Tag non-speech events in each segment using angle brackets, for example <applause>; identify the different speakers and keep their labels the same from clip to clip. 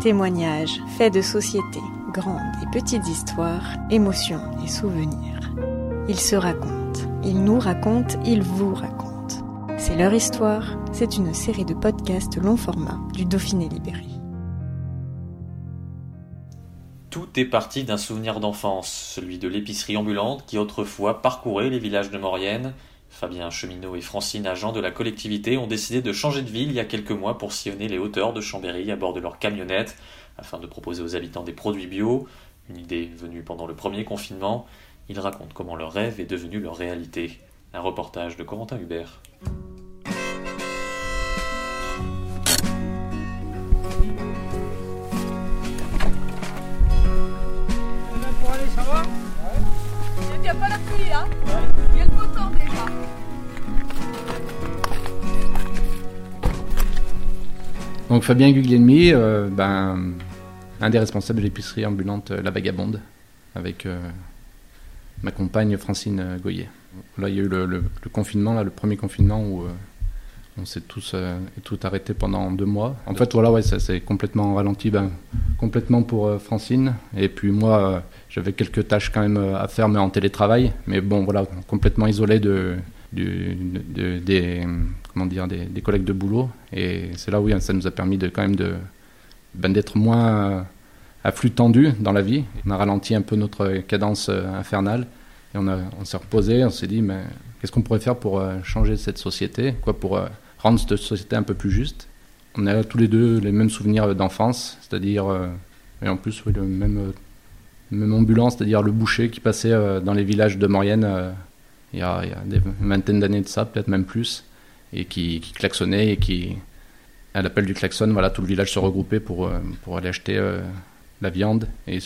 Speaker 1: Témoignages, faits de société, grandes et petites histoires, émotions et souvenirs. Ils se racontent, ils nous racontent, ils vous racontent. C'est leur histoire, c'est une série de podcasts long format du Dauphiné Libéré.
Speaker 2: Tout est parti d'un souvenir d'enfance, celui de l'épicerie ambulante qui autrefois parcourait les villages de Maurienne. Fabien Cheminot et Francine, agents de la collectivité, ont décidé de changer de ville il y a quelques mois pour sillonner les hauteurs de Chambéry à bord de leur camionnette afin de proposer aux habitants des produits bio. Une idée venue pendant le premier confinement. Ils racontent comment leur rêve est devenu leur réalité. Un reportage de Corentin Hubert.
Speaker 3: Pour aller, ça va? Il n'y a pas la pluie, hein? Il
Speaker 4: Donc Fabien Guglielmi, euh, ben, un des responsables de l'épicerie ambulante euh, La Vagabonde, avec euh, ma compagne Francine Goyer. Là, il y a eu le, confinement, là, le premier confinement où on s'est tous tout pendant deux mois. En fait, voilà, ouais, ça s'est complètement ralenti, ben, complètement pour Francine. Et puis moi, j'avais quelques tâches quand même à faire, mais en télétravail. Mais bon, voilà, complètement isolé de, des, comment dire, des, collègues de boulot. Et c'est là où ça nous a permis de quand même ben, d'être moins à flux tendu dans la vie. On a ralenti un peu notre cadence euh, infernale et on, s'est reposé, on s'est dit mais qu'est-ce qu'on pourrait faire pour euh, changer cette société, quoi pour euh, rendre cette société un peu plus juste? On a tous les deux les mêmes souvenirs d'enfance, c'est-à-dire et en plus oui, le même même ambulant, c'est-à-dire le boucher qui passait dans les villages de Maurienne il y a, il y d'années de ça, peut-être même plus, et qui, qui klaxonnait et qui à l'appel du klaxon, voilà, tout le village se regroupait pour, euh, pour aller acheter euh, la viande. Et,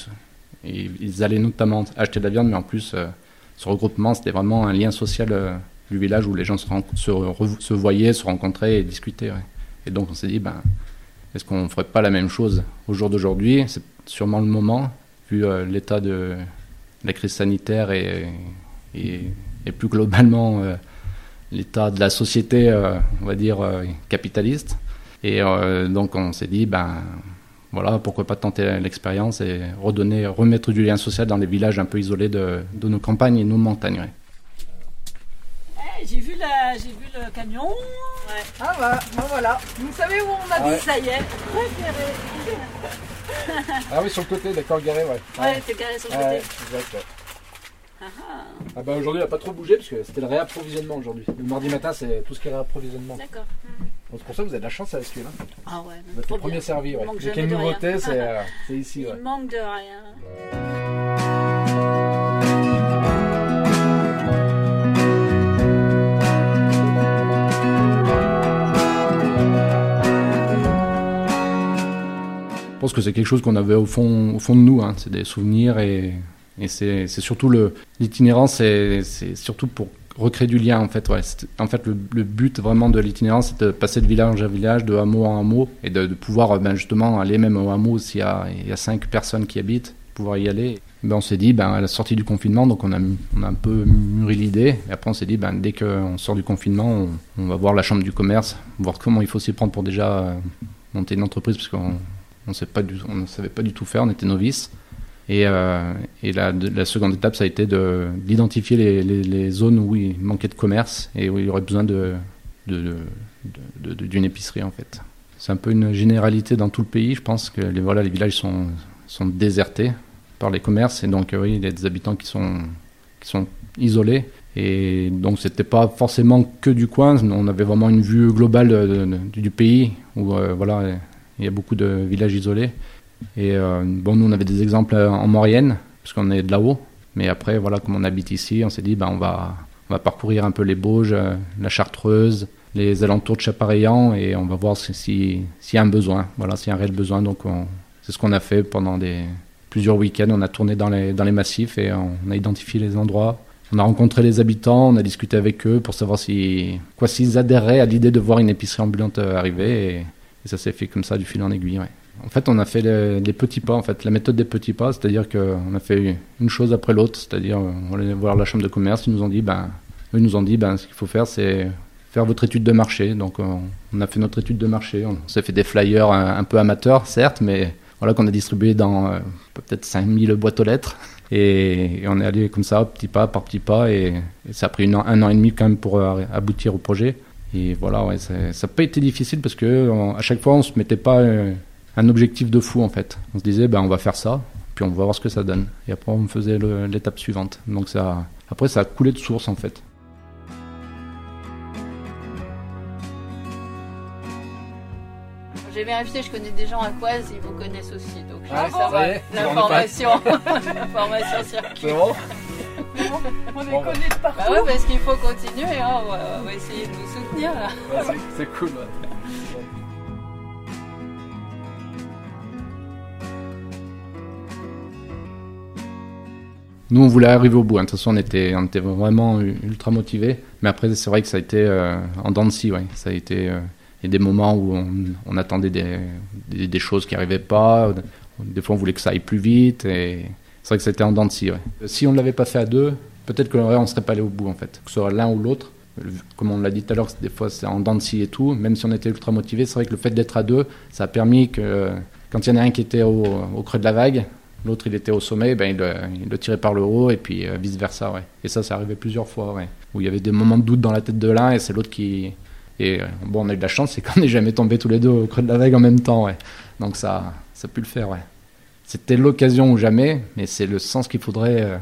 Speaker 4: ils allaient notamment acheter de la viande, mais en plus, euh, ce regroupement, c'était vraiment un lien social euh, du village où les gens se, voyaient, se rencontraient et discutaient. Et donc on s'est dit, ben, est-ce qu'on ne ferait pas la même chose au jour d'aujourd'hui? C'est sûrement le moment, vu l'état de la crise sanitaire et, et plus globalement euh, l'état de la société, euh, on va dire, euh, capitaliste. Et euh, donc on s'est dit, ben voilà, pourquoi pas tenter l'expérience et redonner, remettre du lien social dans les villages un peu isolés de, de nos campagnes et nos montagnes. ouais.
Speaker 3: Eh, j'ai vu, la... j'ai vu le camion. Ah bah, ben voilà. Vous savez où on habite,
Speaker 5: Ouais.
Speaker 3: ça y est. Préféré.
Speaker 5: Ah oui, sur le côté, d'accord, garé, ouais.
Speaker 3: Ouais, c'est garé sur le
Speaker 5: Ouais,
Speaker 3: côté.
Speaker 5: exact, ouais. Ah bah aujourd'hui, il n'a pas trop bougé parce que c'était le réapprovisionnement aujourd'hui. Le mardi matin, c'est tout ce qui est réapprovisionnement.
Speaker 3: D'accord.
Speaker 5: Donc pour ça que vous avez de la chance avec celui-là.
Speaker 3: Ah ouais,
Speaker 5: Vous êtes
Speaker 3: trop
Speaker 5: le premier
Speaker 3: bien.
Speaker 5: servi,
Speaker 3: Il
Speaker 5: ouais.
Speaker 3: manque
Speaker 5: Dès qu'il y a
Speaker 3: jamais
Speaker 5: une
Speaker 3: de
Speaker 5: nouveauté,
Speaker 3: rien.
Speaker 5: c'est euh, <laughs> c'est ici, ouais.
Speaker 3: Il manque de rien.
Speaker 4: Je pense que c'est quelque chose qu'on avait au fond, au fond de nous, hein. c'est des souvenirs et, et c'est surtout l'itinérance, c'est surtout pour recréer du lien en fait. Ouais. En fait, le, but vraiment de l'itinérance, c'est de passer de village à village, de hameau en hameau et de, pouvoir ben, justement aller même au hameau s'il y y a cinq personnes qui habitent, pouvoir y aller. Ben, on s'est dit, ben, à la sortie du confinement, donc on a, on a un peu mûri l'idée. Et après, on s'est dit, ben, dès qu'on sort du confinement, on, on va voir la chambre du commerce, voir comment il faut s'y prendre pour déjà euh, monter une entreprise, parce qu'on on ne savait pas du tout faire, on était novices. Et, euh, la, de- la seconde étape, ça a été de- d'identifier les, zones où il manquait de commerce et où il y aurait besoin d'une épicerie en fait. C'est un peu une généralité dans tout le pays. Je pense que les, voilà, les villages sont, désertés par les commerces et donc euh, il y a des habitants qui sont, isolés. Et donc c'était pas forcément que du coin, on avait vraiment une vue globale de- du pays où euh, voilà, il y a beaucoup de villages isolés. Et euh, bon, nous on avait des exemples euh, en Maurienne, parce qu'on est de là-haut. Mais après, voilà, comme on habite ici, on s'est dit, ben, on, va, on va parcourir un peu les Bauges, euh, la Chartreuse, les alentours de Chapareillan et on va voir s'il si, y a un besoin, voilà, s'il y a un réel besoin. Donc c'est ce qu'on a fait pendant plusieurs week-ends. On a tourné dans les, dans les massifs et on a identifié les endroits. On a rencontré les habitants, on a discuté avec eux pour savoir si, quoi, s'ils adhéraient à l'idée de voir une épicerie ambulante arriver. Et, ça s'est fait comme ça du fil en aiguille. En fait, on a fait les, petits pas, en fait, la méthode des petits pas, c'est-à-dire qu'on a fait une chose après l'autre, c'est-à-dire on allait voir la chambre de commerce, ils nous ont dit, ben, eux nous ont dit, ben, ce qu'il faut faire, c'est faire votre étude de marché. Donc, on, a fait notre étude de marché, on, s'est fait des flyers un, peu amateurs, certes, mais voilà qu'on a distribué dans euh, peut-être 5000 boîtes aux lettres. Et, on est allé comme ça, petit pas par petit pas, et, ça a pris un an et demi quand même pour euh, aboutir au projet. Et voilà, ça n'a pas été difficile parce que à chaque fois, on se mettait pas euh, un objectif de fou en fait. On se disait, ben, on va faire ça, puis on va voir ce que ça donne. Et après, on faisait l'étape suivante. Donc ça, après, ça a coulé de source en fait.
Speaker 3: J'ai vérifié, je connais des gens à Coise, ils vous connaissent aussi. Donc je ah, ça va. L'information, l'information <laughs> circule. C'est bon? On est connus de partout. Bah ouais, parce qu'il faut continuer, hein. on, va, essayer de vous soutenir
Speaker 5: c'est cool.
Speaker 4: Nous, on voulait arriver au bout. Hein. De toute façon, on était, on était vraiment ultra motivés. Mais après, c'est vrai que ça a été euh, en dents de scie. Ouais. Ça a été euh, y a des moments où on, attendait des, choses qui n'arrivaient pas. Des fois, on voulait que ça aille plus vite. Et c'est vrai que c'était en dents de scie. Si on ne l'avait pas fait à deux, peut-être qu'on ne serait pas allé au bout, en fait. Que ce soit l'un ou l'autre. Comme on l'a dit tout à l'heure, des fois, c'est en dents de scie et tout. Même si on était ultra motivé, c'est vrai que le fait d'être à deux, ça a permis que quand il y en a un qui était au, creux de la vague, l'autre il était au sommet, ben, il, le tirait par le haut et puis euh, vice versa. Ouais. Et ça, ça arrivait plusieurs fois. Ouais. Où il y avait des moments de doute dans la tête de l'un et c'est l'autre qui, et euh, bon, on a eu de la chance, c'est qu'on n'est jamais tombé tous les deux au creux de la vague en même temps. Ouais. Donc ça, ça a pu le faire. Ouais. C'était l'occasion ou jamais, mais c'est le sens qu'il faudrait, euh,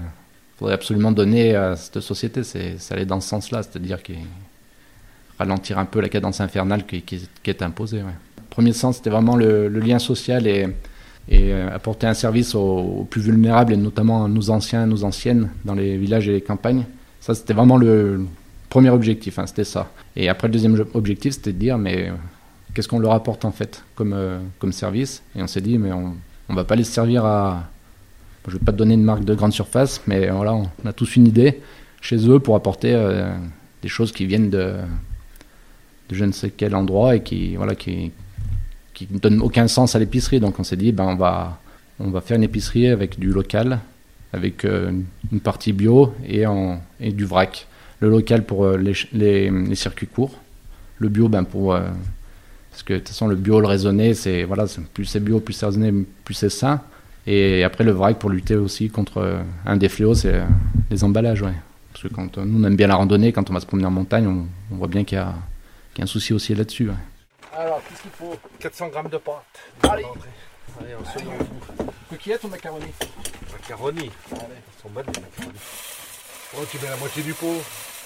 Speaker 4: faudrait absolument donner à cette société. C'est, allait dans ce sens-là, c'est-à-dire qu'il ralentir un peu la cadence infernale qui, est imposée. Ouais. Le premier sens, c'était vraiment le, lien social et, et euh, apporter un service aux, plus vulnérables, et notamment à nos anciens, nos anciennes, dans les villages et les campagnes. Ça, c'était vraiment le, Premier objectif, hein, c'était ça. Et après, le deuxième objectif, c'était de dire, mais euh, qu'est-ce qu'on leur apporte en fait comme, euh, comme service? Et on s'est dit, mais on ne va pas les servir à. Je ne vais pas te donner une marque de grande surface, mais voilà, on a tous une idée chez eux pour apporter des choses qui viennent de, de je ne sais quel endroit et qui voilà qui qui ne donnent aucun sens à l'épicerie. Donc on s'est dit, ben on va on va faire une épicerie avec du local, avec une partie bio et, en, et du vrac. Le local pour euh, les, les, circuits courts, le bio ben pour euh, parce que de toute façon le bio le raisonné c'est voilà plus c'est bio plus c'est raisonné plus c'est sain. Et après le vrac pour lutter aussi contre euh, un des fléaux c'est les emballages parce que quand nous on aime bien la randonnée. Quand on va se promener en montagne on, voit bien qu'il y, a un souci aussi là-dessus
Speaker 5: alors qu'est-ce qu'il faut? 400 grammes de pâte. Allez. Allez on se coquillette ou macaroni?
Speaker 6: Macaroni. Allez. Ils sont bonnes les macaronis. Oh tu mets la moitié du pot.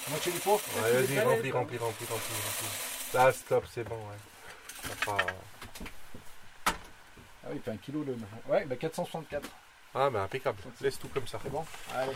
Speaker 5: Moitié du pot?
Speaker 6: Ouais, vas-y, remplis, remplis, remplis, remplis, Là, stop, c'est bon, ouais.
Speaker 5: Ah oui, il fait un kilo le. Ouais, bah 464.
Speaker 6: Ah, bah impeccable. Laisse tout comme ça.
Speaker 5: C'est bon? Allez.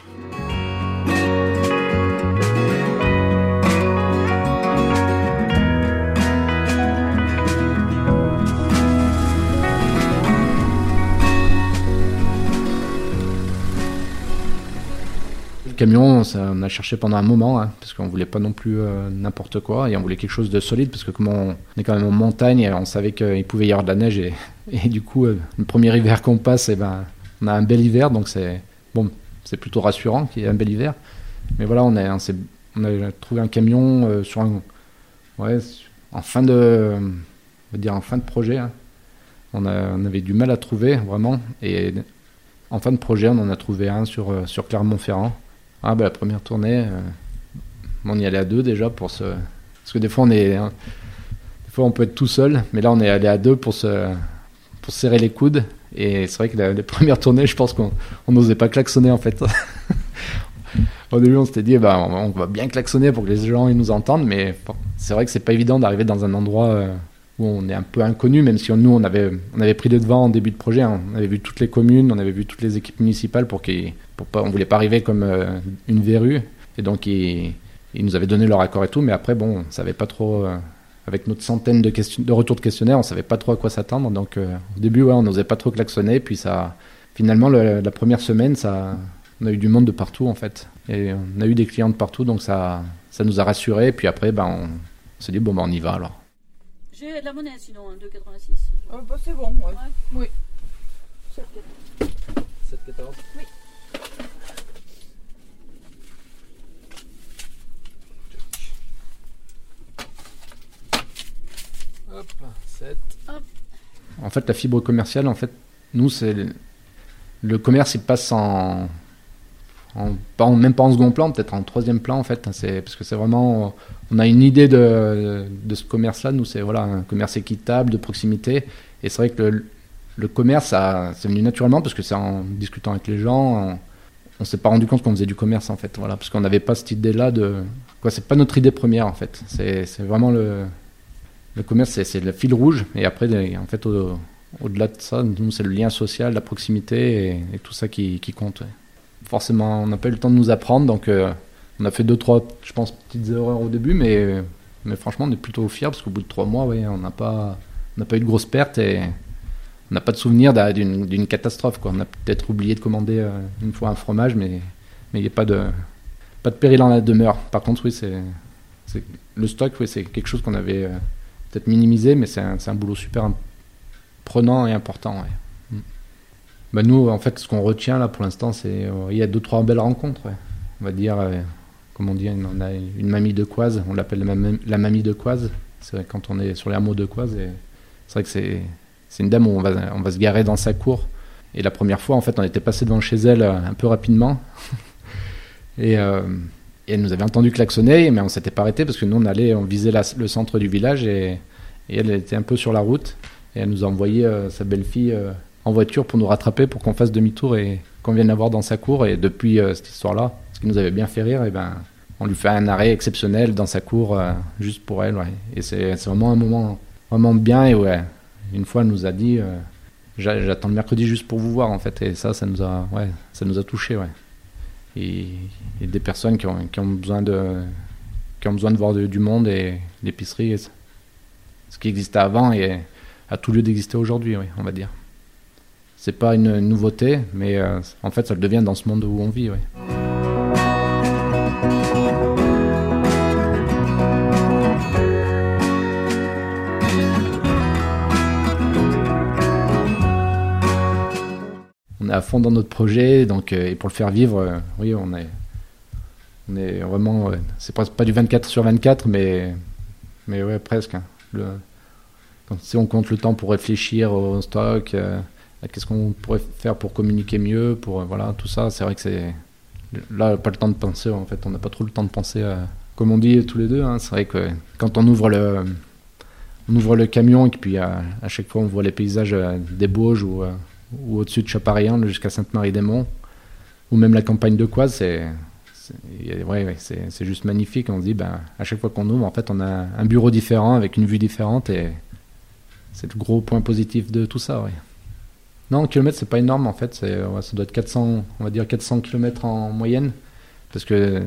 Speaker 4: Camion, on a cherché pendant un moment, hein, parce qu'on voulait pas non plus euh, n'importe quoi, et on voulait quelque chose de solide, parce que comme on, est quand même en montagne, on savait qu'il pouvait y avoir de la neige, et, <laughs> du coup, euh, le premier hiver qu'on passe, et eh ben, on a un bel hiver, donc c'est bon, c'est plutôt rassurant qu'il y ait un bel hiver. Mais voilà, on a, trouvé un camion euh, sur un, en fin de, on dire en fin de projet. Hein. On, a, on, avait du mal à trouver vraiment, et en fin de projet, on en a trouvé un sur, sur Clermont-Ferrand. Ah bah la première tournée, euh, on y allait à deux déjà pour se... Parce que des fois on est... Hein, des fois on peut être tout seul, mais là on est allé à deux pour se, pour serrer les coudes. Et c'est vrai que la, les <laughs> premières tournées, je pense qu'on n'osait pas klaxonner en fait. <laughs> Au début, on s'était dit, bah, on, va bien klaxonner pour que les gens ils nous entendent, mais c'est vrai que c'est pas évident d'arriver dans un endroit euh, où on est un peu inconnu, même si nous, on avait, on avait pris des devants en début de projet. Hein. On avait vu toutes les communes, on avait vu toutes les équipes municipales pour qu'ils, pour pas, on voulait pas arriver comme euh, une verrue. Et donc, il, ils nous avaient donné leur accord et tout, mais après, bon, on savait pas trop. avec notre centaine de, questions, de retours de questionnaires, on savait pas trop à quoi s'attendre. Donc, au début, ouais, on n'osait pas trop klaxonner. Puis, ça, finalement, la première semaine, ça, on a eu du monde de partout, en fait. Et on a eu des clients de partout, donc ça, ça nous a rassurés. Puis après, ben, on, s'est dit, bon, ben, on y va alors.
Speaker 3: J'ai de la monnaie sinon, 2,86.
Speaker 7: Ah, bah, c'est bon, ouais. Oui.
Speaker 5: 7,14.
Speaker 3: Oui.
Speaker 5: Hop, 7.
Speaker 4: Hop. En fait, la fibre commerciale, en fait, nous, c'est. Le commerce, il passe en, en, même pas en second plan, peut-être en troisième plan en fait. C'est parce que c'est vraiment, on a une idée de, de ce commerce-là. Nous, c'est voilà un commerce équitable, de proximité. Et c'est vrai que le, le commerce, c'est venu naturellement parce que c'est en discutant avec les gens, on, on s'est pas rendu compte qu'on faisait du commerce en fait. Voilà, parce qu'on n'avait pas cette idée-là de quoi. C'est pas notre idée première en fait. C'est vraiment le le commerce, c'est le fil rouge. Et après, en fait, au, au-delà de ça, nous, c'est le lien social, la proximité et, tout ça qui, compte forcément, on n'a pas eu le temps de nous apprendre, donc euh, on a fait deux, trois, je pense, petites erreurs au début, mais, franchement, on est plutôt fiers parce qu'au bout de trois mois, ouais, on n'a pas, eu de grosses pertes et on n'a pas de souvenir d'une catastrophe. On a peut-être oublié de commander euh, une fois un fromage, mais il n'y a pas de, péril en la demeure. Par contre, oui, le stock, oui, c'est quelque chose qu'on avait euh, peut-être minimisé, mais c'est un, un, boulot super prenant et important. Ouais. Bah nous, en fait, ce qu'on retient là pour l'instant, c'est euh, il y a deux trois belles rencontres. On va dire, euh, comme on dit, on a une mamie de Coise, on l'appelle la, mamie de Coise. C'est vrai quand on est sur les hameaux de Coise, c'est vrai que c'est une dame où on va on va se garer dans sa cour. Et la première fois, en fait, on était passé devant chez elle euh, un peu rapidement. <laughs> elle nous avait entendu klaxonner, mais on s'était pas arrêté parce que nous, on allait, on visait le centre du village et, et, elle était un peu sur la route. Et elle nous a envoyé sa belle-fille en voiture pour nous rattraper, pour qu'on fasse demi-tour et qu'on vienne la voir dans sa cour. Et depuis euh, cette histoire-là, ce qui nous avait bien fait rire, et eh ben, on lui fait un arrêt exceptionnel dans sa cour, euh, juste pour elle. Et c'est vraiment un moment vraiment bien. Et ouais, une fois, elle nous a dit euh, J'attends le mercredi juste pour vous voir, en fait. Et ça, ça nous a, ouais, a touchés. Ouais. Et, des personnes qui ont, qui ont, besoin de qui ont besoin de voir du monde et l'épicerie, ce qui existait avant et a tout lieu d'exister aujourd'hui, oui, on va dire c'est pas une nouveauté, mais euh, en fait, ça le devient dans ce monde où on vit. On à fond dans notre projet, donc euh, et pour le faire vivre, euh, oui, on est, on est vraiment, c'est pas du 24 sur 24, mais mais ouais, presque. Hein. si on compte le temps pour réfléchir au stock qu'est-ce qu'on pourrait faire pour communiquer mieux, pour euh, voilà tout ça. C'est vrai que c'est là pas le temps de penser. En fait, on n'a pas trop le temps de penser. Comme on dit tous les deux, hein, c'est vrai que quand on ouvre le on ouvre le camion et puis à, chaque fois on voit les paysages euh, des Bauges ou, euh, ou au-dessus de Chaparien jusqu'à Sainte-Marie-des-Monts ou même la campagne de Coise, c'est ouais, juste magnifique. On se dit, ben, à chaque fois qu'on ouvre, en fait, on a un bureau différent avec une vue différente et c'est le gros point positif de tout ça. Ouais. Non, kilomètres, c'est pas énorme en fait. ça doit être 400, on va dire 400 km en moyenne. Parce que,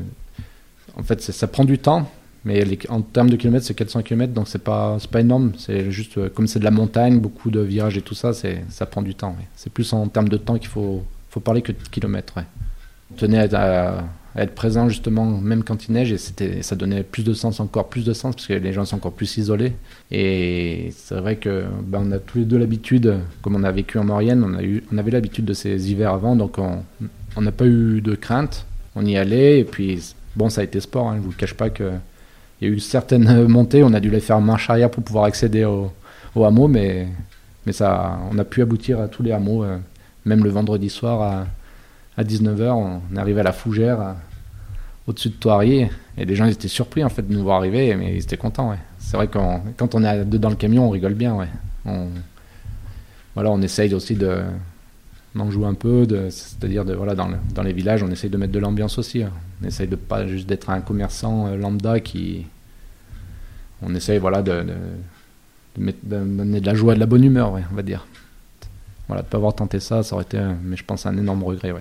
Speaker 4: en fait, ça prend du temps. Mais en termes de kilomètres, c'est 400 km, donc c'est pas, pas énorme. C'est juste, euh, comme c'est de la montagne, beaucoup de virages et tout ça, ça prend du temps. C'est plus en termes de temps qu'il faut, faut parler que de kilomètres. Ouais. Tenez à, être présent justement même quand il neige et ça donnait plus de sens encore plus de sens parce que les gens sont encore plus isolés et c'est vrai que ben, on a tous les deux l'habitude comme on a vécu en Maurienne on a eu on avait l'habitude de ces hivers avant donc on n'a pas eu de crainte on y allait et puis bon ça a été sport hein, je vous cache pas que il y a eu certaines montées on a dû les faire marche arrière pour pouvoir accéder au, au hameau mais mais ça on a pu aboutir à tous les hameaux euh, même le vendredi soir à à 19h, on arrivait à la fougère, au-dessus de Toirier, et les gens étaient surpris en fait de nous voir arriver, mais ils étaient contents. C'est vrai que quand on est dans le camion, on rigole bien. Voilà, on essaye aussi de d'en jouer un peu, c'est-à-dire voilà dans, les villages, on essaye de mettre de l'ambiance aussi. Hein. On essaye de pas juste d'être un commerçant euh, lambda qui, on essaye voilà de, de, de, mettre, de donner de la joie, de la bonne humeur, on va dire. Voilà, de pas avoir tenté ça, ça aurait été, mais je pense, un énorme regret.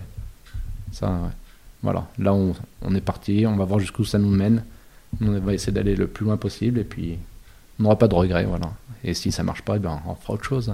Speaker 4: Ça, voilà, là on, on est parti, on va voir jusqu'où ça nous mène. On va essayer d'aller le plus loin possible et puis on n'aura pas de regrets, voilà. Et si ça marche pas, eh ben, on fera autre chose.